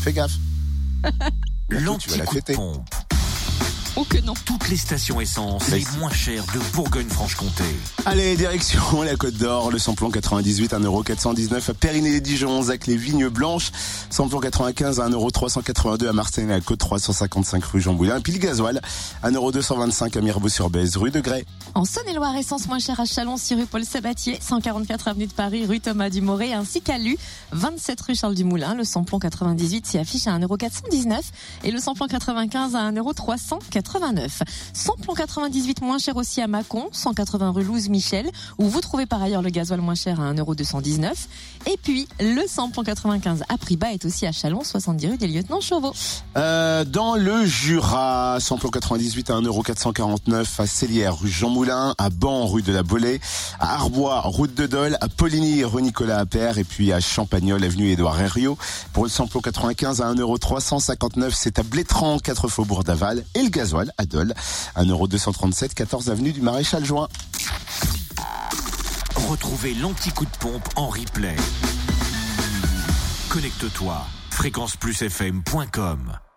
Fais gaffe. L'anti-coup de pompe. Oh que non. Toutes les stations essence les moins chères de Bourgogne-Franche-Comté. Allez, direction la Côte d'Or, le samplon 98 1,419€ à Périné-les-Dijon, Zac les Vignes Blanches, samplon 95 à 1,382€ à Marseille la Côte 355 rue Jean Boulin, puis le gasoil 1,225€ à Mirebeau-sur-Bèze, rue de Grès. En Saône-et-Loire, essence moins chère à Chalon, 6 rue Paul Sabatier, 144 avenue de Paris, rue Thomas Dumoré, ainsi qu'à Lu, 27 rue Charles Dumoulin. Le samplon 98 s'y affiche à 1,419€ et le samplon 95 à 1,389€. 89. Samplon 98 moins cher aussi à Mâcon, 180 rue Louise Michel, où vous trouvez par ailleurs le gasoil moins cher à 1,219€. Et puis, le samplon 95 à prix bas est aussi à Chalon, 70 rue des Lieutenants Chauveau. Euh, dans le Jura, samplon 98 à 1,449€ à Célière, rue Jean Moulin, à Ban, rue de la Bolée, à Arbois, route de Dole, à Poligny, rue Nicolas Appert, et puis à Champagnol, avenue Édouard Herriot. Pour le samplon 95 à 1,359€, c'est à Blétran, 4 faubourg d'Aval, et le gasoil gasoil à Dole, 1,237€, 14 avenue du Maréchal Juin. Retrouvez l'anti-coup de pompe en replay. Connecte-toi, fréquenceplusfm.com.